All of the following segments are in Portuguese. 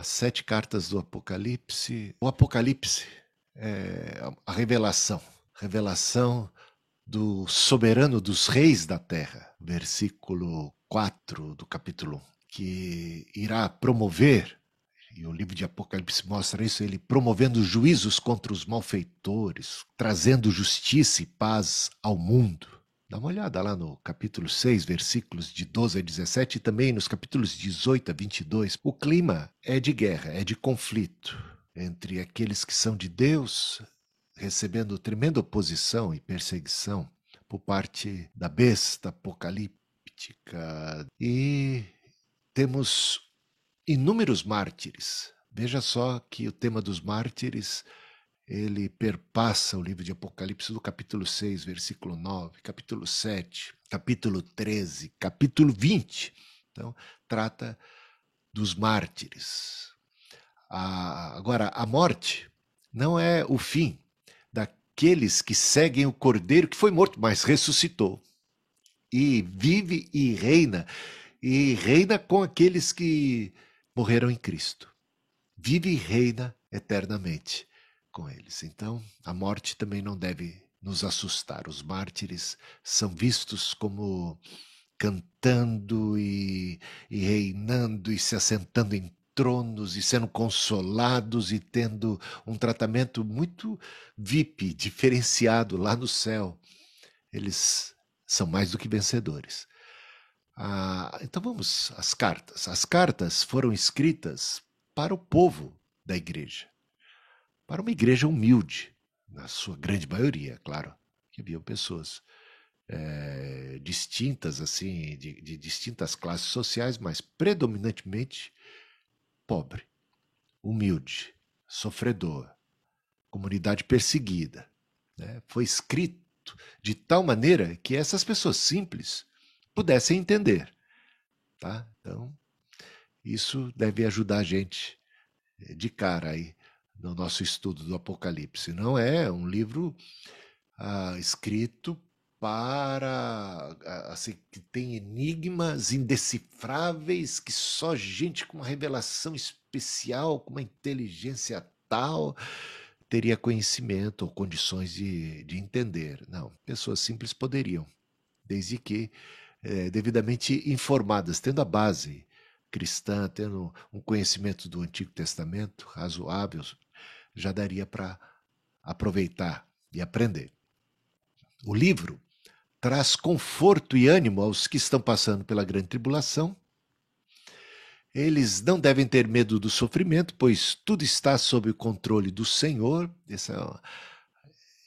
as sete cartas do Apocalipse. O Apocalipse é a revelação, revelação do soberano dos reis da terra, versículo 4 do capítulo 1, que irá promover, e o livro de Apocalipse mostra isso, ele promovendo juízos contra os malfeitores, trazendo justiça e paz ao mundo. Dá uma olhada lá no capítulo 6, versículos de 12 a 17 e também nos capítulos 18 a 22. O clima é de guerra, é de conflito entre aqueles que são de Deus, recebendo tremenda oposição e perseguição por parte da besta apocalíptica. E temos inúmeros mártires. Veja só que o tema dos mártires ele perpassa o livro de Apocalipse do capítulo 6, versículo 9, capítulo 7, capítulo 13, capítulo 20. Então, trata dos mártires. A, agora, a morte não é o fim daqueles que seguem o Cordeiro que foi morto, mas ressuscitou. E vive e reina, e reina com aqueles que morreram em Cristo. Vive e reina eternamente com eles. Então, a morte também não deve nos assustar. Os mártires são vistos como cantando e, e, reinando e se assentando em tronos e sendo consolados e tendo um tratamento muito VIP, diferenciado lá no céu. Eles são mais do que vencedores. Ah, então vamos às cartas. As cartas foram escritas para o povo da igreja para uma igreja humilde, na sua grande maioria, claro, que havia pessoas é, distintas, assim, de, de distintas classes sociais, mas predominantemente pobre, humilde, sofredor, comunidade perseguida. Né? Foi escrito de tal maneira que essas pessoas simples pudessem entender. Tá? Então, isso deve ajudar a gente eh, de cara aí no nosso estudo do Apocalipse. Não é um livro ah, escrito para ah, assim que tem enigmas indecifráveis que só gente com uma revelação especial, com uma inteligência tal teria conhecimento ou condições de, de entender. Não, pessoas simples poderiam, desde que é, devidamente informadas, tendo a base cristã, tendo um conhecimento do Antigo Testamento razoável, já daria para aproveitar e aprender. O livro traz conforto e ânimo aos que estão passando pela grande tribulação. Eles não devem ter medo do sofrimento, pois tudo está sob o controle do Senhor. Essa,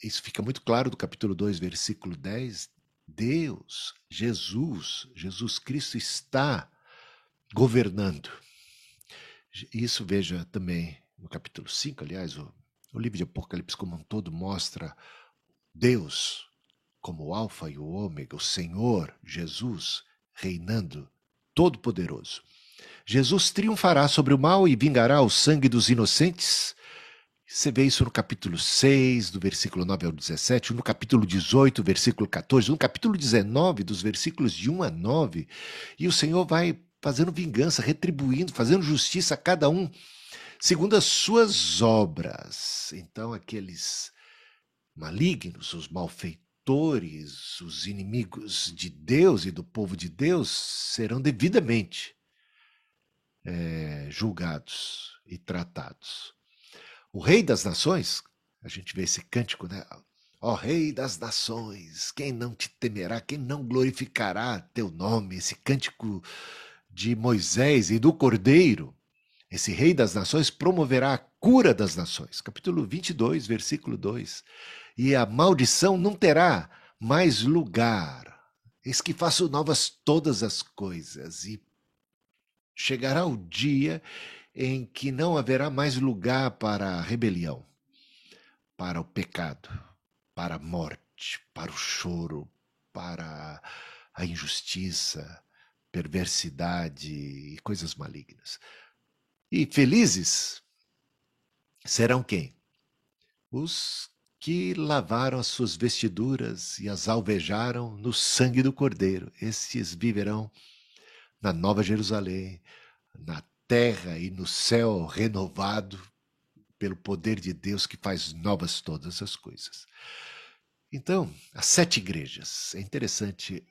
isso fica muito claro do capítulo 2, versículo 10. Deus, Jesus, Jesus Cristo está governando. Isso veja também no capítulo 5, aliás, o, o livro de Apocalipse como um todo mostra Deus como o Alfa e o Ômega, o Senhor, Jesus, reinando, todo-poderoso. Jesus triunfará sobre o mal e vingará o sangue dos inocentes. Você vê isso no capítulo 6, do versículo 9 ao 17, no capítulo 18, versículo 14, no capítulo 19, dos versículos de 1 a 9. E o Senhor vai fazendo vingança, retribuindo, fazendo justiça a cada um segundo as suas obras. Então, aqueles malignos, os malfeitores, os inimigos de Deus e do povo de Deus serão devidamente é, julgados e tratados. O Rei das Nações, a gente vê esse cântico, né? Ó Rei das Nações, quem não te temerá, quem não glorificará teu nome? Esse cântico de Moisés e do Cordeiro esse rei das nações promoverá a cura das nações. Capítulo 22, versículo 2. E a maldição não terá mais lugar. Eis que faço novas todas as coisas. E chegará o dia em que não haverá mais lugar para a rebelião, para o pecado, para a morte, para o choro, para a injustiça, perversidade e coisas malignas. E felizes serão quem? Os que lavaram as suas vestiduras e as alvejaram no sangue do Cordeiro. Esses viverão na Nova Jerusalém, na terra e no céu renovado pelo poder de Deus que faz novas todas as coisas. Então, as sete igrejas. É interessante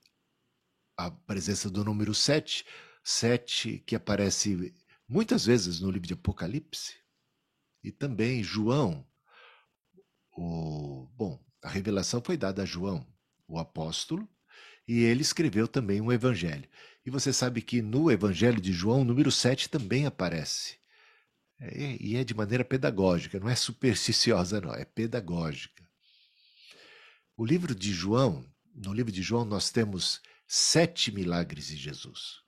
a presença do número sete, sete que aparece muitas vezes no livro de Apocalipse e também João. O, bom, a revelação foi dada a João, o apóstolo, e ele escreveu também um evangelho. E você sabe que no evangelho de João, o número 7 também aparece. É, e é de maneira pedagógica, não é supersticiosa, não, é pedagógica. O livro de João, no livro de João, nós temos sete milagres de Jesus.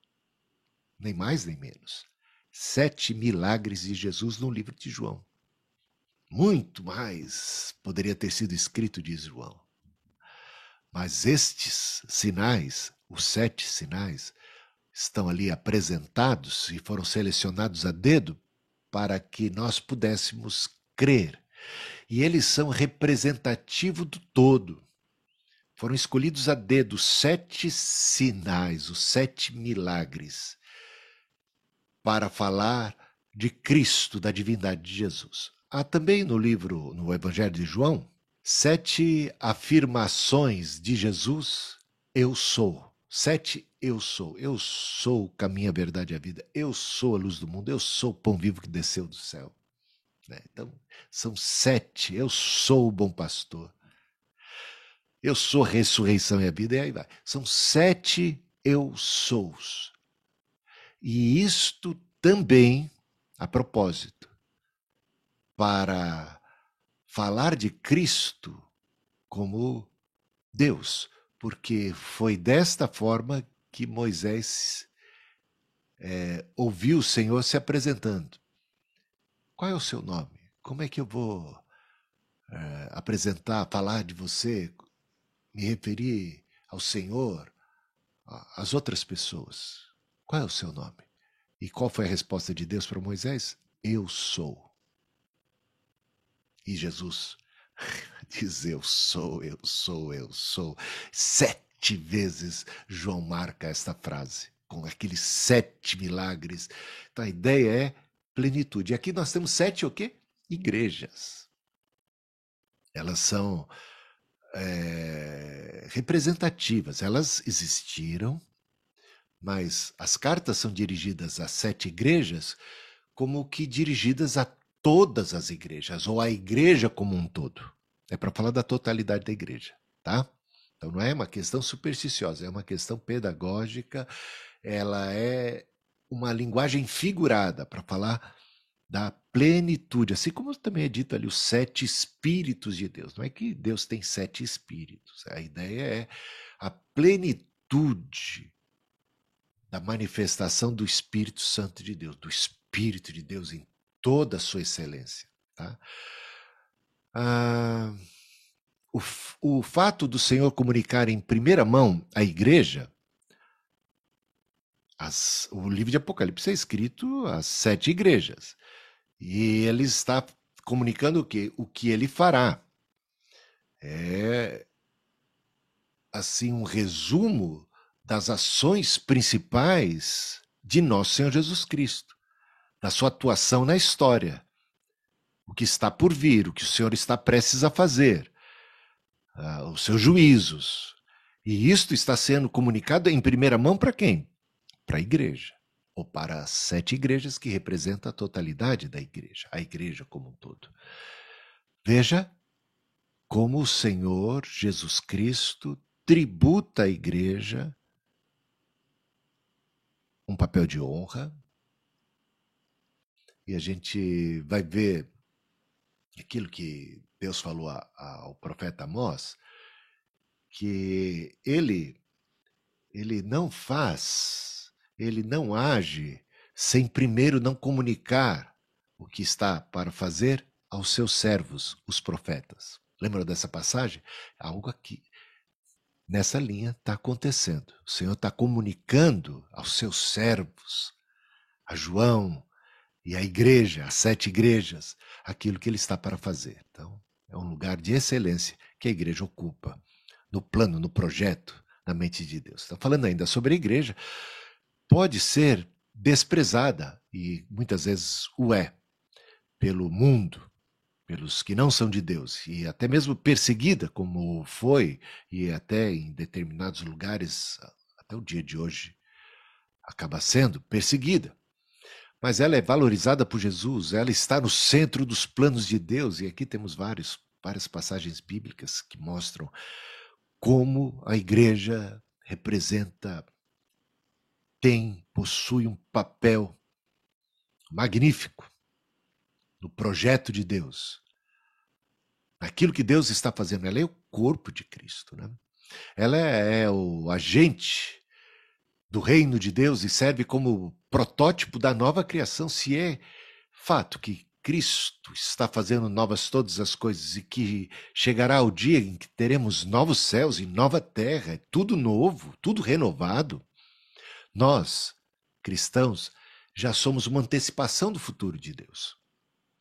Nem mais nem menos. Sete milagres de Jesus no livro de João. Muito mais poderia ter sido escrito, diz João. Mas estes sinais, os sete sinais, estão ali apresentados e foram selecionados a dedo para que nós pudéssemos crer. E eles são representativos do todo. Foram escolhidos a dedo sete sinais, os sete milagres, para falar de Cristo, da divindade de Jesus. Há também no livro, no Evangelho de João, sete afirmações de Jesus: Eu sou. Sete eu sou. Eu sou o caminho, a verdade e a vida. Eu sou a luz do mundo. Eu sou o pão vivo que desceu do céu. Né? Então, são sete. Eu sou o bom pastor. Eu sou a ressurreição e a vida, e aí vai. São sete eu sous. E isto também, a propósito, para falar de Cristo como Deus, porque foi desta forma que Moisés é, ouviu o Senhor se apresentando. Qual é o seu nome? Como é que eu vou é, apresentar, falar de você, me referir ao Senhor, às outras pessoas? Qual é o seu nome? E qual foi a resposta de Deus para Moisés? Eu sou. E Jesus diz: Eu sou, eu sou, eu sou. Sete vezes João marca esta frase, com aqueles sete milagres. Então a ideia é plenitude. E aqui nós temos sete o quê? Igrejas. Elas são é, representativas, elas existiram, mas as cartas são dirigidas a sete igrejas como que dirigidas a todas as igrejas, ou a igreja como um todo. É para falar da totalidade da igreja, tá? Então não é uma questão supersticiosa, é uma questão pedagógica, ela é uma linguagem figurada para falar da plenitude, assim como também é dito ali os sete espíritos de Deus. Não é que Deus tem sete espíritos, a ideia é a plenitude da manifestação do Espírito Santo de Deus, do Espírito de Deus em toda a sua excelência. Tá? Ah, o, o fato do Senhor comunicar em primeira mão à igreja, as, o livro de Apocalipse é escrito às sete igrejas. E ele está comunicando o que? O que ele fará. É assim um resumo das ações principais de nosso Senhor Jesus Cristo, da sua atuação na história, o que está por vir, o que o Senhor está prestes a fazer uh, os seus juízos. E isto está sendo comunicado em primeira mão para quem? Para a igreja, ou para as sete igrejas que representam a totalidade da igreja, a igreja como um todo. Veja como o Senhor Jesus Cristo tributa à igreja um papel de honra. E a gente vai ver aquilo que Deus falou ao profeta Amós, que ele, ele não faz, ele não age sem primeiro não comunicar o que está para fazer aos seus servos, os profetas. Lembra dessa passagem? Algo aqui, nessa linha, está acontecendo. O Senhor está comunicando aos seus servos, a João e a igreja, as sete igrejas, aquilo que ele está para fazer. Então, é um lugar de excelência que a igreja ocupa no plano, no projeto, na mente de Deus. Está falando ainda sobre a igreja. Pode ser desprezada, e muitas vezes o é, pelo mundo, pelos que não são de Deus, e até mesmo perseguida, como foi, e até em determinados lugares, até o dia de hoje, acaba sendo perseguida. Mas ela é valorizada por Jesus, ela está no centro dos planos de Deus, e aqui temos vários, várias passagens bíblicas que mostram como a igreja representa, tem, possui um papel magnífico no projeto de Deus, naquilo que Deus está fazendo. Ela é o corpo de Cristo, né? Ela é, é o agente do reino de Deus e serve como protótipo da nova criação. Se é fato que Cristo está fazendo novas todas as coisas e que chegará o dia em que teremos novos céus e nova terra, tudo novo, tudo renovado, nós, cristãos, já somos uma antecipação do futuro de Deus.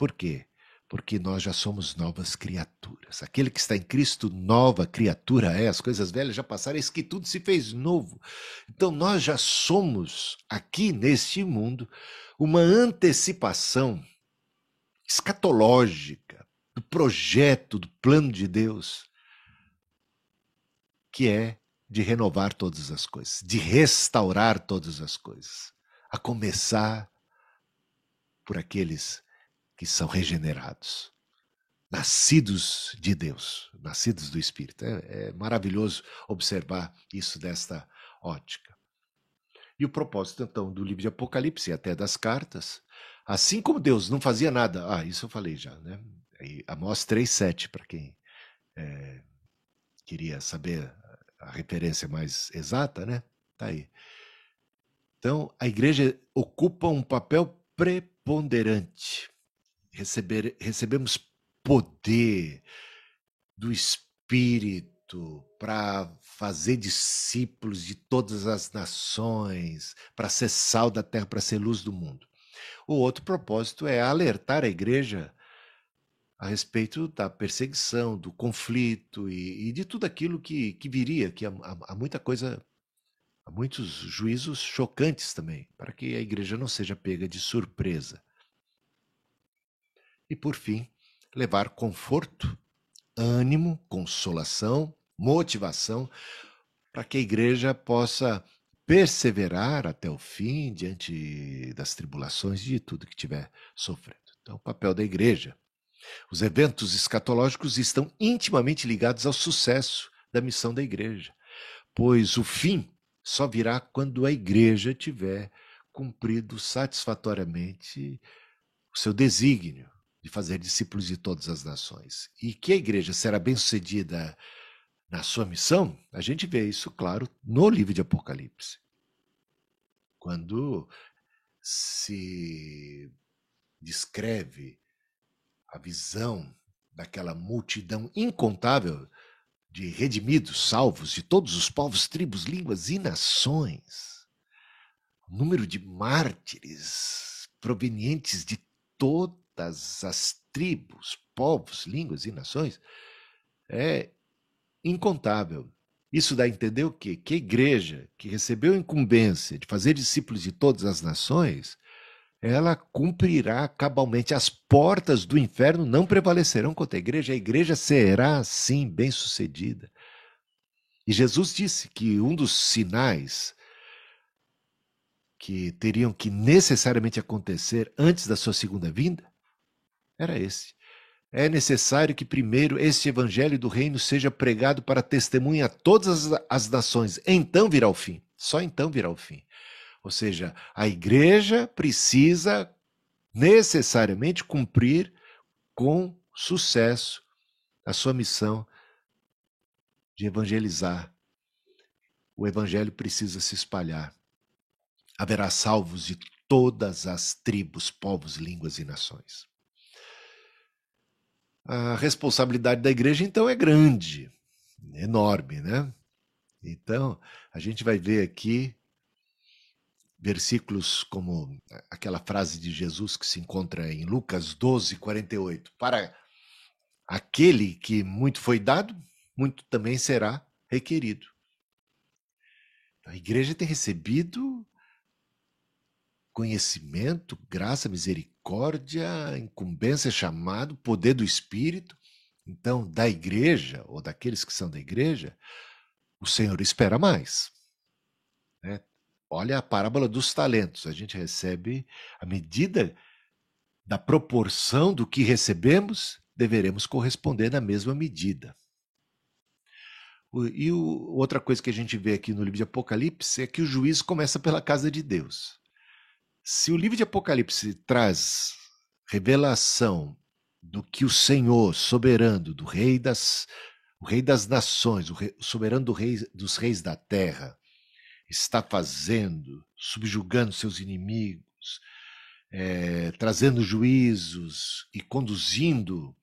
Por quê? Porque nós já somos novas criaturas. Aquele que está em Cristo, nova criatura é. As coisas velhas já passaram, eis que tudo se fez novo. Então nós já somos, aqui neste mundo, uma antecipação escatológica do projeto, do plano de Deus, que é de renovar todas as coisas, de restaurar todas as coisas, a começar por aqueles que são regenerados, nascidos de Deus, nascidos do Espírito. É, é maravilhoso observar isso desta ótica. E o propósito, então, do livro de Apocalipse e até das cartas, assim como Deus não fazia nada, ah, isso eu falei já, né? Amós 3,7, para quem é, queria saber a referência mais exata, né? Tá aí. Então, a igreja ocupa um papel preponderante receber, recebemos poder do Espírito para fazer discípulos de todas as nações, para ser sal da terra, para ser luz do mundo. O outro propósito é alertar a igreja a respeito da perseguição, do conflito e, e de tudo aquilo que, que viria, que há, há, muita coisa, há muitos juízos chocantes também, para que a igreja não seja pega de surpresa. E, por fim, levar conforto, ânimo, consolação, motivação, para que a igreja possa perseverar até o fim diante das tribulações e de tudo que estiver sofrendo. Então, o papel da igreja. Os eventos escatológicos estão intimamente ligados ao sucesso da missão da igreja, pois o fim só virá quando a igreja tiver cumprido satisfatoriamente o seu desígnio, de fazer discípulos de todas as nações. E que a igreja será bem-sucedida na sua missão, a gente vê isso, claro, no livro de Apocalipse. Quando se descreve a visão daquela multidão incontável de redimidos, salvos de todos os povos, tribos, línguas e nações. O número de mártires provenientes de todo todas as tribos, povos, línguas e nações é incontável. Isso dá a entender o quê? Que a igreja que recebeu a incumbência de fazer discípulos de todas as nações, ela cumprirá cabalmente. As portas do inferno não prevalecerão contra a igreja, a igreja será, sim, bem-sucedida. E Jesus disse que um dos sinais que teriam que necessariamente acontecer antes da sua segunda vinda era esse. É necessário que primeiro este evangelho do reino seja pregado para testemunha a todas as nações. Então virá o fim. Só então virá o fim. Ou seja, a igreja precisa necessariamente cumprir com sucesso a sua missão de evangelizar. O evangelho precisa se espalhar. Haverá salvos de todas as tribos, povos, línguas e nações a responsabilidade da igreja então é grande, enorme, né? Então, a gente vai ver aqui versículos como aquela frase de Jesus que se encontra em Lucas 12, 48. Para aquele que muito foi dado, muito também será requerido. A igreja tem recebido conhecimento, graça, misericórdia, incumbência, chamado, poder do Espírito. Então, da igreja, ou daqueles que são da igreja, o Senhor espera mais. Né? Olha a parábola dos talentos. A gente recebe a medida da proporção do que recebemos, deveremos corresponder na mesma medida. E outra coisa que a gente vê aqui no livro de Apocalipse é que o juízo começa pela casa de Deus. Se o livro de Apocalipse traz revelação do que o Senhor soberano, do rei das, o rei das nações, o, rei, o soberano do rei, dos reis da terra, está fazendo, subjugando seus inimigos, é, trazendo juízos e conduzindo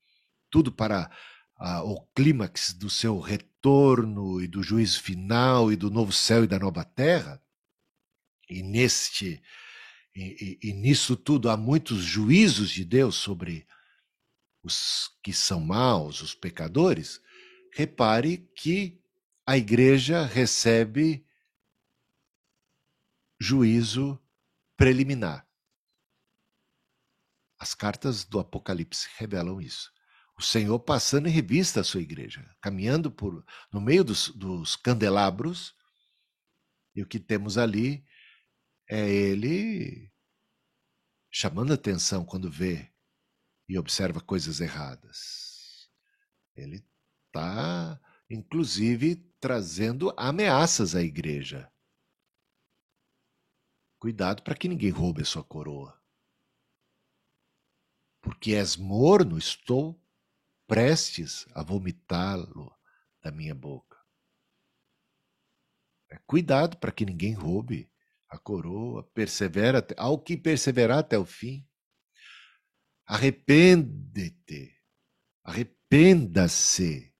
tudo para ah, o clímax do seu retorno e do juízo final e do novo céu e da nova terra, e neste e, e, e nisso tudo há muitos juízos de Deus sobre os que são maus, os pecadores, repare que a igreja recebe juízo preliminar. As cartas do Apocalipse revelam isso o Senhor passando em revista a sua igreja, caminhando por no meio dos, dos candelabros, e o que temos ali é ele chamando atenção quando vê e observa coisas erradas. Ele está, inclusive, trazendo ameaças à igreja. Cuidado para que ninguém roube a sua coroa. Porque és morno, estou prestes a vomitá-lo da minha boca. É, cuidado para que ninguém roube a coroa, persevera ao que perseverar até o fim. Arrepende-te, arrependa-se.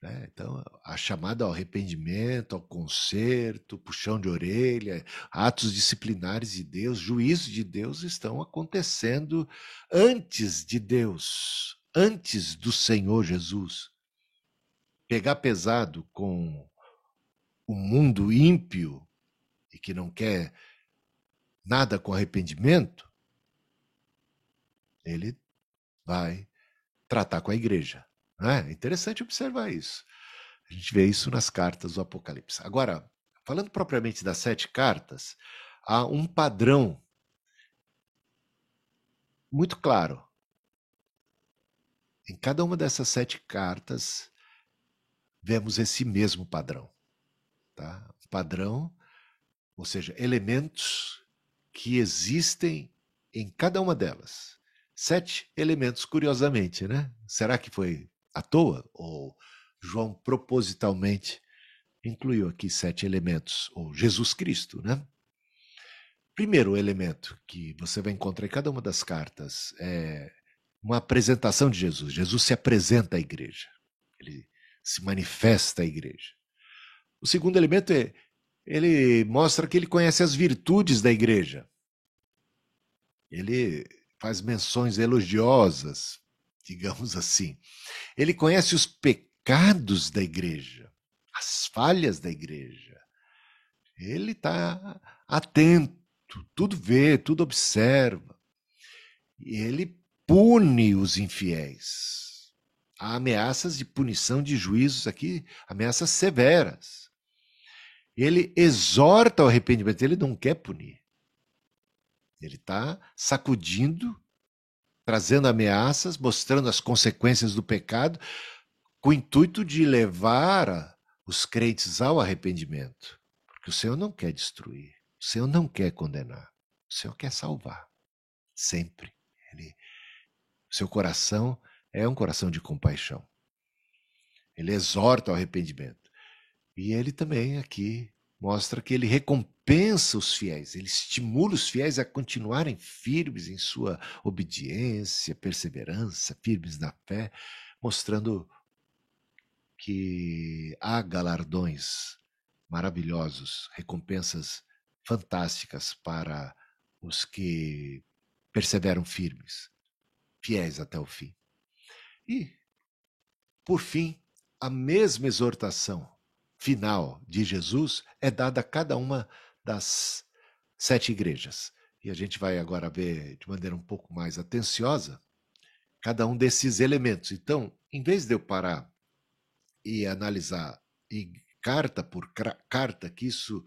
Né? Então, a chamada ao arrependimento, ao conserto, puxão de orelha, atos disciplinares de Deus, juízo de Deus estão acontecendo antes de Deus antes do Senhor Jesus. Pegar pesado com o mundo ímpio e que não quer nada com arrependimento, ele vai tratar com a igreja. É interessante observar isso. A gente vê isso nas cartas do Apocalipse. Agora, falando propriamente das sete cartas, há um padrão muito claro em cada uma dessas sete cartas, vemos esse mesmo padrão. Tá? Padrão, ou seja, elementos que existem em cada uma delas. Sete elementos, curiosamente, né? Será que foi à toa? Ou João propositalmente incluiu aqui sete elementos, ou Jesus Cristo, né? Primeiro elemento que você vai encontrar em cada uma das cartas é uma apresentação de Jesus. Jesus se apresenta à igreja, ele se manifesta à igreja. O segundo elemento é ele mostra que ele conhece as virtudes da igreja. Ele faz menções elogiosas, digamos assim. Ele conhece os pecados da igreja, as falhas da igreja. Ele está atento, tudo vê, tudo observa. E ele pune os infiéis. Há ameaças de punição de juízos aqui, ameaças severas. Ele exorta ao arrependimento, ele não quer punir. Ele está sacudindo, trazendo ameaças, mostrando as consequências do pecado, com o intuito de levar os crentes ao arrependimento. Porque o Senhor não quer destruir, o Senhor não quer condenar, o Senhor quer salvar. Sempre. Ele seu coração é um coração de compaixão. Ele exorta ao arrependimento. E ele também aqui mostra que ele recompensa os fiéis, ele estimula os fiéis a continuarem firmes em sua obediência, perseverança, firmes na fé, mostrando que há galardões maravilhosos, recompensas fantásticas para os que perseveram firmes fiéis até o fim. E, por fim, a mesma exortação final de Jesus é dada a cada uma das sete igrejas. e a gente vai agora ver de maneira um pouco mais atenciosa cada um desses elementos. Então, em vez de eu parar e analisar e carta por carta, que isso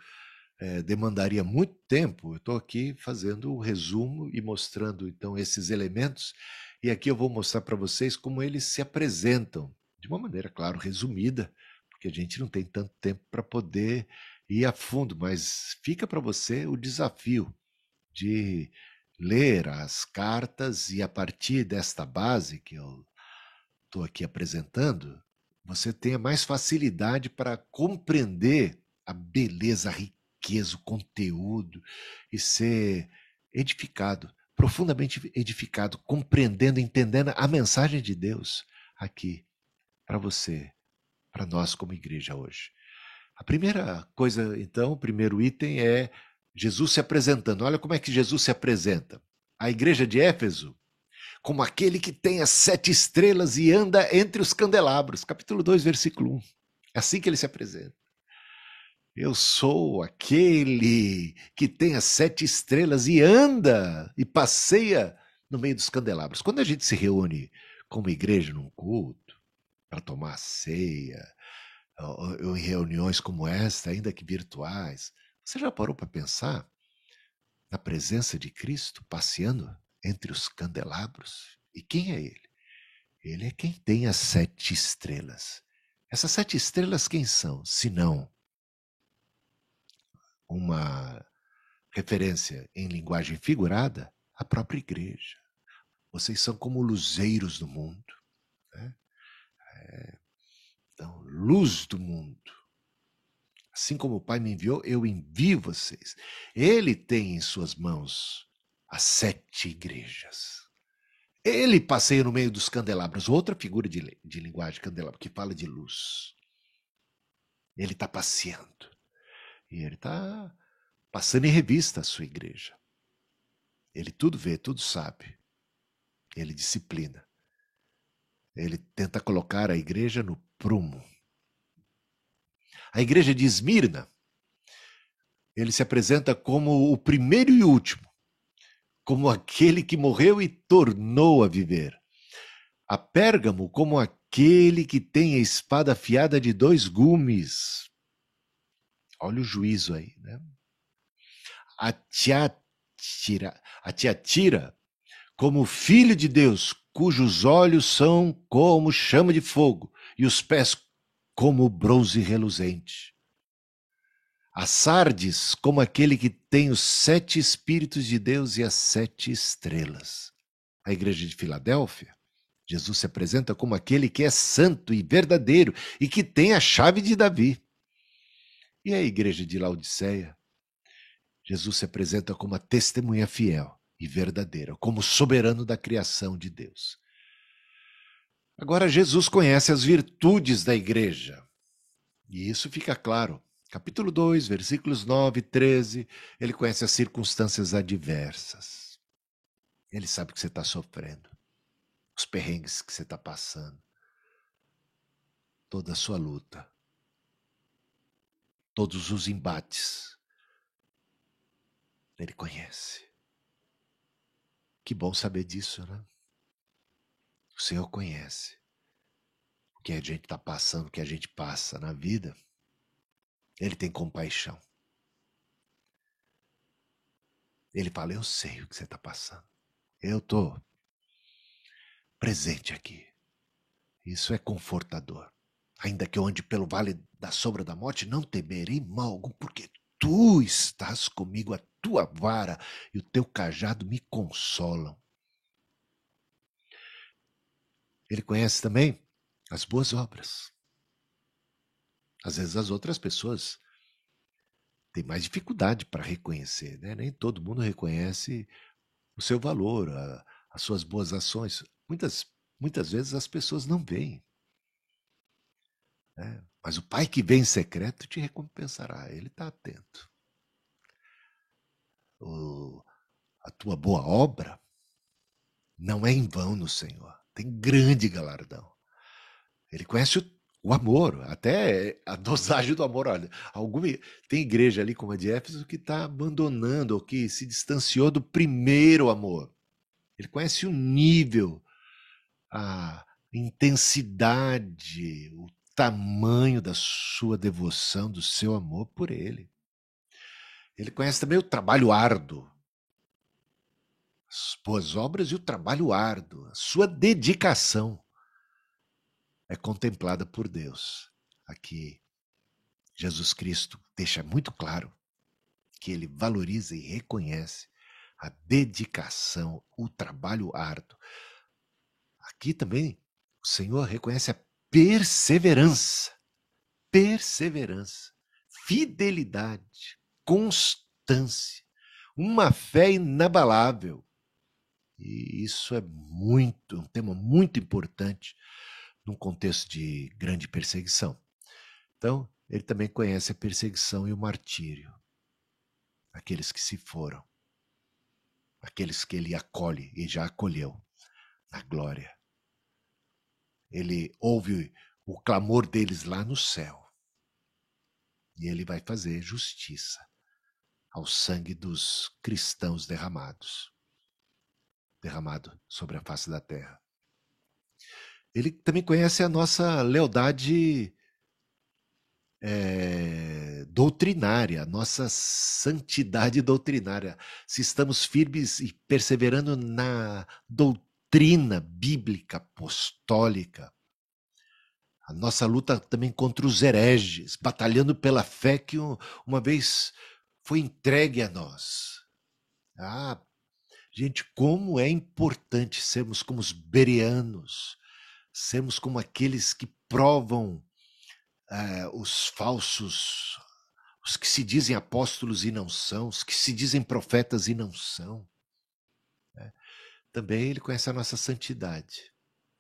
é, demandaria muito tempo, eu estou aqui fazendo um resumo e mostrando então esses elementos, e aqui eu vou mostrar para vocês como eles se apresentam, de uma maneira, claro, resumida, porque a gente não tem tanto tempo para poder ir a fundo, mas fica para você o desafio de ler as cartas e a partir desta base que eu estou aqui apresentando, você tenha mais facilidade para compreender a beleza, a riqueza, o conteúdo e ser edificado, profundamente edificado, compreendendo, entendendo a mensagem de Deus aqui para você, para nós como igreja hoje. A primeira coisa, então, o primeiro item é Jesus se apresentando. Olha como é que Jesus se apresenta. A igreja de Éfeso, como aquele que tem as sete estrelas e anda entre os candelabros. Capítulo 2, versículo 1. É assim que ele se apresenta. Eu sou aquele que tem as sete estrelas e anda e passeia no meio dos candelabros. Quando a gente se reúne como igreja num culto, para tomar ceia, ou em reuniões como esta, ainda que virtuais, você já parou para pensar na presença de Cristo passeando entre os candelabros? E quem é ele? Ele é quem tem as sete estrelas. Essas sete estrelas quem são? Se não uma referência em linguagem figurada, a própria igreja. Vocês são como luzeiros do mundo. Então, luz do mundo. Assim como o Pai me enviou, eu envio vocês. Ele tem em suas mãos as sete igrejas. Ele passeia no meio dos candelabros, outra figura de, de linguagem candelabro, que fala de luz. Ele está passeando. E ele está passando em revista a sua igreja. Ele tudo vê, tudo sabe. Ele disciplina. Ele tenta colocar a igreja no prumo. A igreja de Esmirna, ele se apresenta como o primeiro e último, como aquele que morreu e tornou a viver. A Pérgamo, como aquele que tem a espada afiada de dois gumes. Olha o juízo aí, né? A Tiatira, a Tiatira, como filho de Deus, cujos olhos são como chama de fogo e os pés como bronze reluzente. A Sardes, como aquele que tem os sete Espíritos de Deus e as sete estrelas. A igreja de Filadélfia, Jesus se apresenta como aquele que é santo e verdadeiro e que tem a chave de Davi. E a igreja de Laodiceia? Jesus se apresenta como a testemunha fiel e verdadeira, como soberano da criação de Deus. Agora, Jesus conhece as virtudes da igreja. E isso fica claro. Capítulo 2, versículos 9 e 13, ele conhece as circunstâncias adversas. Ele sabe que você está sofrendo, os perrengues que você está passando, toda a sua luta, todos os embates. Ele conhece. Que bom saber disso, né? O Senhor conhece o que a gente está passando, o que a gente passa na vida. Ele tem compaixão. Ele fala: Eu sei o que você está passando. Eu estou presente aqui. Isso é confortador. Ainda que eu ande pelo vale da sombra da morte, não temerei mal algum, porque tu estás comigo, a tua vara e o teu cajado me consolam. Ele conhece também as boas obras. Às vezes as outras pessoas têm mais dificuldade para reconhecer, né? Nem todo mundo reconhece o seu valor, a, as suas boas ações. Muitas, muitas vezes as pessoas não veem. Né? Mas o Pai que vem em secreto te recompensará. Ele está atento. O, a tua boa obra não é em vão no Senhor tem grande galardão. Ele conhece o, o amor, até a dosagem do amor. Olha, alguma, tem igreja ali como a de Éfeso que está abandonando ou que se distanciou do primeiro amor. Ele conhece o nível, a intensidade, o tamanho da sua devoção, do seu amor por ele. Ele conhece também o trabalho árduo, as boas obras e o trabalho árduo, a sua dedicação é contemplada por Deus. Aqui, Jesus Cristo deixa muito claro que ele valoriza e reconhece a dedicação, o trabalho árduo. Aqui também o Senhor reconhece a perseverança, perseverança, fidelidade, constância, uma fé inabalável. E isso é muito, um tema muito importante num contexto de grande perseguição. Então, ele também conhece a perseguição e o martírio. Aqueles que se foram. Aqueles que ele acolhe e já acolheu na glória. Ele ouve o clamor deles lá no céu. E ele vai fazer justiça ao sangue dos cristãos derramados derramado sobre a face da terra ele também conhece a nossa lealdade é, doutrinária, a nossa santidade doutrinária. Se estamos firmes e perseverando na doutrina bíblica apostólica. A nossa luta também contra os hereges, batalhando pela fé que uma vez foi entregue a nós. Ah, gente, como é importante sermos como os bereanos, sermos como aqueles que provam é, os falsos, os que se dizem apóstolos e não são, os que se dizem profetas e não são. Né? Também ele conhece a nossa santidade,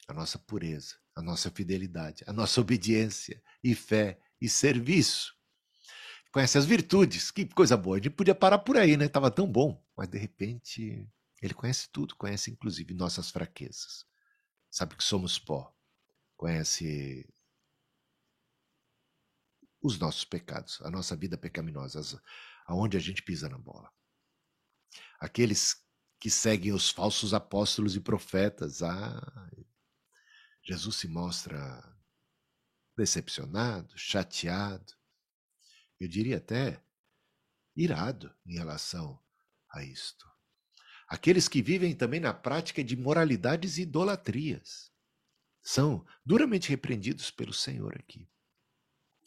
a nossa pureza, a nossa fidelidade, a nossa obediência e fé e serviço. Conhece as virtudes, que coisa boa. Gente podia parar por aí, né? Tava tão bom, mas de repente ele conhece tudo, conhece inclusive nossas fraquezas. Sabe que somos pó, conhece os nossos pecados, a nossa vida pecaminosa, aonde a gente pisa na bola. Aqueles que seguem os falsos apóstolos e profetas, ah, Jesus se mostra decepcionado, chateado, eu diria até irado em relação a isto. Aqueles que vivem também na prática de moralidades e idolatrias são duramente repreendidos pelo Senhor aqui.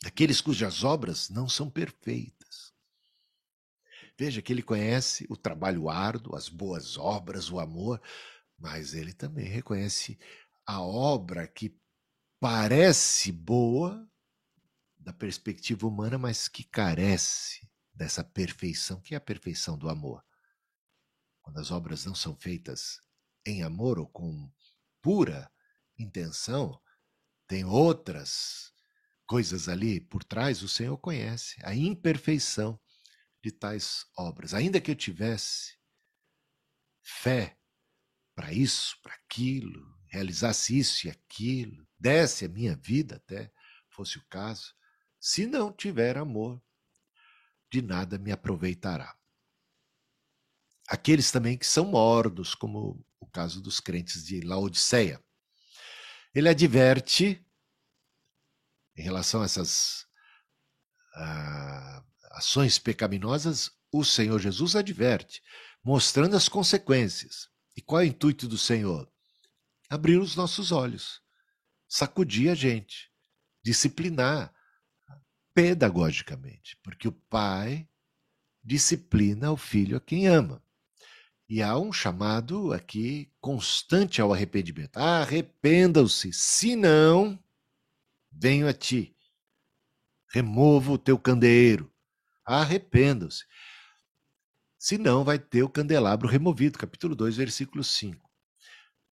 Aqueles cujas obras não são perfeitas. Veja que ele conhece o trabalho árduo, as boas obras, o amor, mas ele também reconhece a obra que parece boa da perspectiva humana, mas que carece dessa perfeição, que é a perfeição do amor quando as obras não são feitas em amor ou com pura intenção, tem outras coisas ali por trás, o Senhor conhece a imperfeição de tais obras. Ainda que eu tivesse fé para isso, para aquilo, realizasse isso e aquilo, desse a minha vida até, fosse o caso, se não tiver amor, de nada me aproveitará aqueles também que são mordos, como o caso dos crentes de Laodiceia. Ele adverte, em relação a essas ações pecaminosas, o Senhor Jesus adverte, mostrando as consequências. E qual é o intuito do Senhor? Abrir os nossos olhos, sacudir a gente, disciplinar pedagogicamente, porque o pai disciplina o filho a quem ama. E há um chamado aqui constante ao arrependimento. Arrependam-se, senão venho a ti. Remova o teu candeeiro. Arrependam-se. Senão vai ter o candelabro removido. Capítulo 2, versículo 5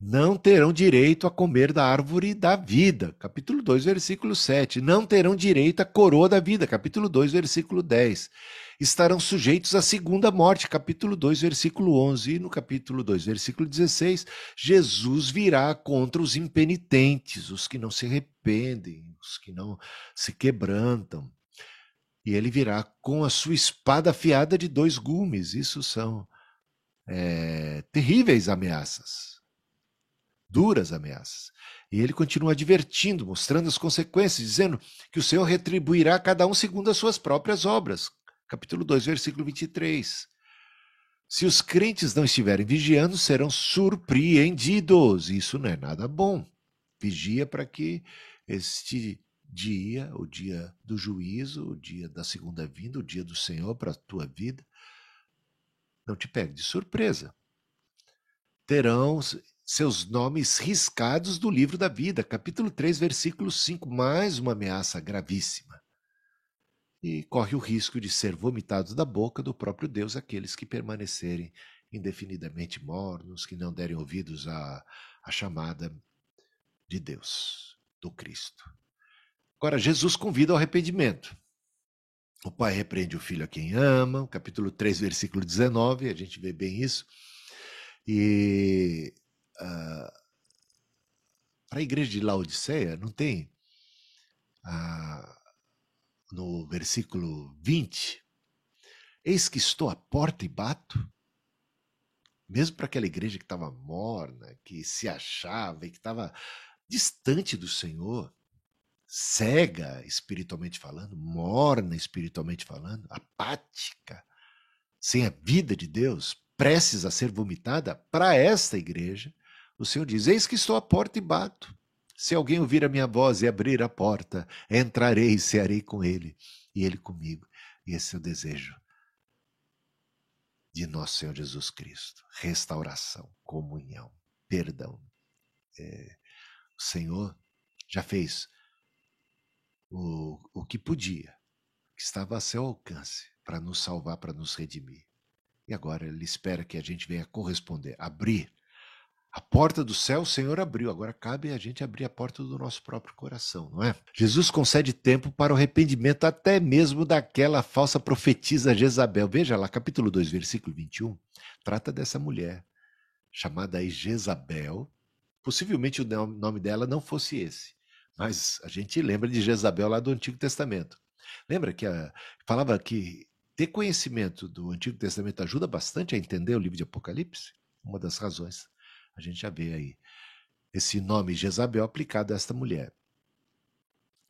não terão direito a comer da árvore da vida. Capítulo 2, versículo 7. Não terão direito à coroa da vida. Capítulo 2, versículo 10. Estarão sujeitos à segunda morte. Capítulo 2, versículo 11. E no capítulo 2, versículo 16, Jesus virá contra os impenitentes, os que não se arrependem, os que não se quebrantam. E ele virá com a sua espada afiada de dois gumes. Isso são é, terríveis ameaças, duras ameaças. E ele continua advertindo, mostrando as consequências, dizendo que o Senhor retribuirá a cada um segundo as suas próprias obras. Capítulo 2, versículo 23. Se os crentes não estiverem vigiando, serão surpreendidos. Isso não é nada bom. Vigia para que este dia, o dia do juízo, o dia da segunda vinda, o dia do Senhor para a tua vida, não te pegue de surpresa. Terão seus nomes riscados do livro da vida, capítulo 3, versículo 5, mais uma ameaça gravíssima. E corre o risco de ser vomitados da boca do próprio Deus aqueles que permanecerem indefinidamente mornos, que não derem ouvidos à, à chamada de Deus, do Cristo. Agora, Jesus convida ao arrependimento. O pai repreende o filho a quem ama, capítulo 3, versículo 19, a gente vê bem isso. E uh, para a igreja de Laodiceia, não tem uh, no versículo 20: Eis que estou à porta e bato. Mesmo para aquela igreja que estava morna, que se achava e que estava distante do Senhor, cega espiritualmente falando, morna espiritualmente falando, apática, sem a vida de Deus, prestes a ser vomitada, para esta igreja, o Senhor diz: Eis que estou à porta e bato. Se alguém ouvir a minha voz e abrir a porta, entrarei e cearei com ele, e ele comigo. E esse é o desejo de nosso Senhor Jesus Cristo: restauração, comunhão, perdão. É, o Senhor já fez o, o que podia, que estava a seu alcance, para nos salvar, para nos redimir. E agora ele espera que a gente venha corresponder, abrir. A porta do céu o Senhor abriu, agora cabe a gente abrir a porta do nosso próprio coração, não é? Jesus concede tempo para o arrependimento até mesmo daquela falsa profetisa Jezabel. Veja lá, capítulo 2, versículo 21, trata dessa mulher chamada Jezabel. Possivelmente o nome dela não fosse esse. Mas a gente lembra de Jezabel lá do Antigo Testamento. Lembra que a, falava que ter conhecimento do Antigo Testamento ajuda bastante a entender o livro de Apocalipse? Uma das razões. A gente já vê aí esse nome Jezabel aplicado a esta mulher.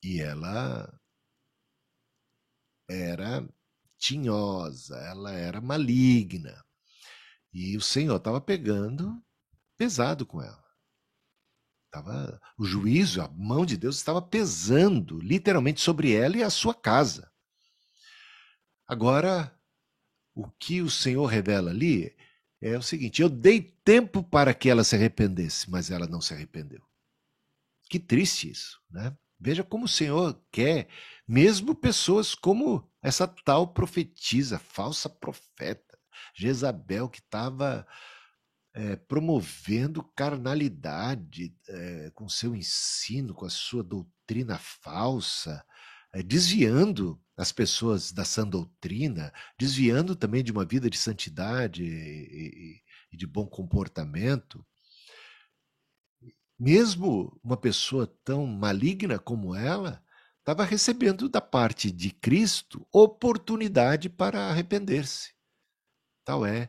E ela era tinhosa, ela era maligna. E o Senhor estava pegando pesado com ela. Tava, o juízo, a mão de Deus estava pesando literalmente sobre ela e a sua casa. Agora, o que o Senhor revela ali é o seguinte: eu dei tempo para que ela se arrependesse, mas ela não se arrependeu. Que triste isso, né? Veja como o Senhor quer, mesmo pessoas como essa tal profetisa, falsa profeta, Jezabel, que estava é, promovendo carnalidade é, com seu ensino, com a sua doutrina falsa, desviando as pessoas da sã doutrina, desviando também de uma vida de santidade e, e de bom comportamento. Mesmo uma pessoa tão maligna como ela, estava recebendo da parte de Cristo oportunidade para arrepender-se. Tal é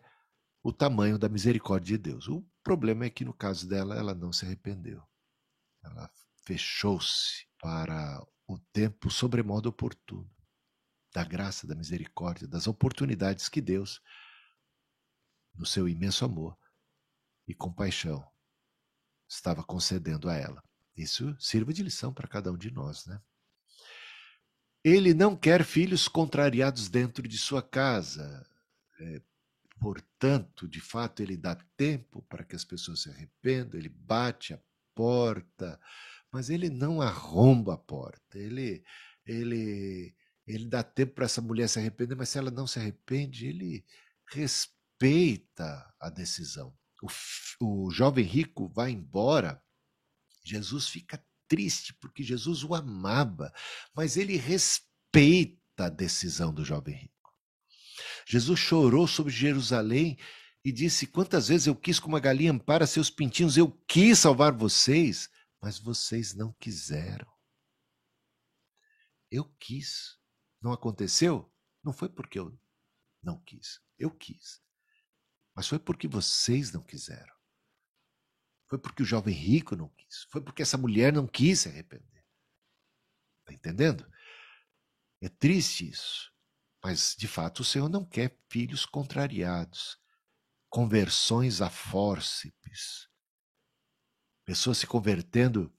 o tamanho da misericórdia de Deus. O problema é que no caso dela, ela não se arrependeu. Ela fechou-se para o tempo sobremodo oportuno da graça, da misericórdia, das oportunidades que Deus, no seu imenso amor e compaixão, estava concedendo a ela. Isso sirva de lição para cada um de nós, né? Ele não quer filhos contrariados dentro de sua casa. É, Portanto, de fato, ele dá tempo para que as pessoas se arrependam, ele bate a porta, mas ele não arromba a porta. Ele ele ele dá tempo para essa mulher se arrepender, mas se ela não se arrepende, ele respeita a decisão. O, o jovem rico vai embora, Jesus fica triste porque Jesus o amava, mas ele respeita a decisão do jovem rico. Jesus chorou sobre Jerusalém e disse: Quantas vezes eu quis, como a galinha ampara seus pintinhos, eu quis salvar vocês, mas vocês não quiseram. Eu quis. Não aconteceu? Não foi porque eu não quis. Eu quis. Mas foi porque vocês não quiseram. Foi porque o jovem rico não quis. Foi porque essa mulher não quis se arrepender. Está entendendo? É triste isso. Mas, de fato, o Senhor não quer filhos contrariados, conversões a fórceps, pessoas se convertendo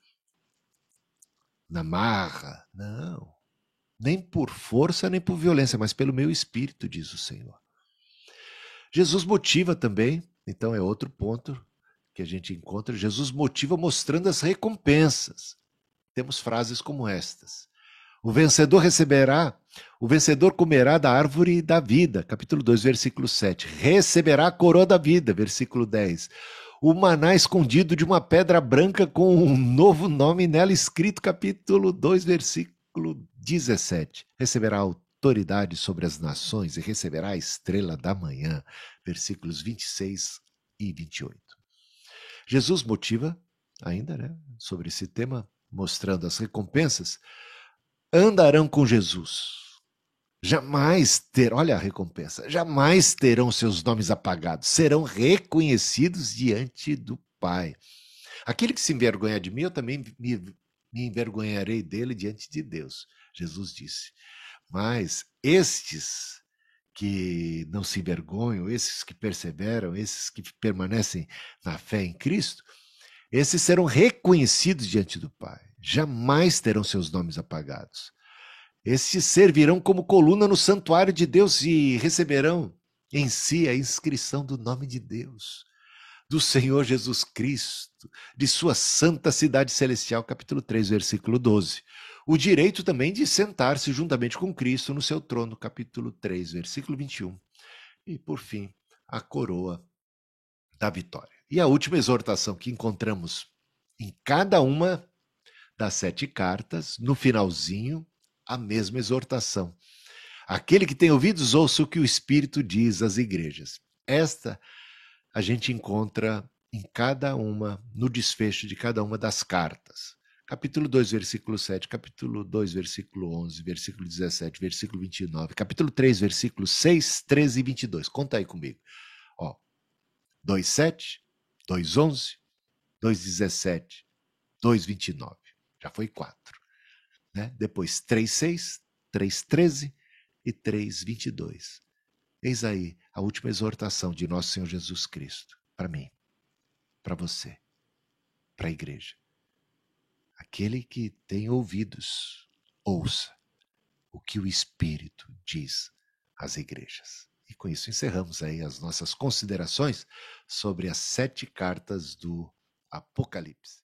na marra. Não. Nem por força, nem por violência, mas pelo meu espírito, diz o Senhor. Jesus motiva também, então é outro ponto que a gente encontra. Jesus motiva mostrando as recompensas. Temos frases como estas: o vencedor receberá, o vencedor comerá da árvore da vida. Capítulo 2, versículo 7. Receberá a coroa da vida. Versículo 10. O maná escondido de uma pedra branca com um novo nome nela escrito. Capítulo 2, versículo 17. Receberá autoridade sobre as nações e receberá a estrela da manhã. Versículos 26 e 28. Jesus motiva ainda, né, sobre esse tema, mostrando as recompensas andarão com Jesus. Jamais ter, olha a recompensa, jamais terão seus nomes apagados, serão reconhecidos diante do Pai. Aquele que se envergonhar de mim, eu também me, me envergonharei dele diante de Deus, Jesus disse. Mas estes que não se envergonham, esses que perseveram, esses que permanecem na fé em Cristo, esses serão reconhecidos diante do Pai jamais terão seus nomes apagados. Estes servirão como coluna no santuário de Deus e receberão em si a inscrição do nome de Deus, do Senhor Jesus Cristo, de sua santa cidade celestial, capítulo 3, versículo 12. O direito também de sentar-se juntamente com Cristo no seu trono, capítulo 3, versículo 21. E, por fim, a coroa da vitória. E a última exortação que encontramos em cada uma das sete cartas, no finalzinho, a mesma exortação. Aquele que tem ouvidos, ouça o que o Espírito diz às igrejas. Esta a gente encontra em cada uma, no desfecho de cada uma das cartas. Capítulo 2, versículo 7, capítulo 2, versículo 11, versículo 17, versículo 29, capítulo 3, versículos 6, 13 e 22. Conta aí comigo. Ó, 2, 7, 2, 11, 2, 17, 2, 29. Já foi quatro. Né? Depois 3,6, 3,13 e 3,22. Eis aí a última exortação de nosso Senhor Jesus Cristo para mim, para você, para a igreja. Aquele que tem ouvidos, ouça o que o Espírito diz às igrejas. E com isso encerramos aí as nossas considerações sobre as sete cartas do Apocalipse.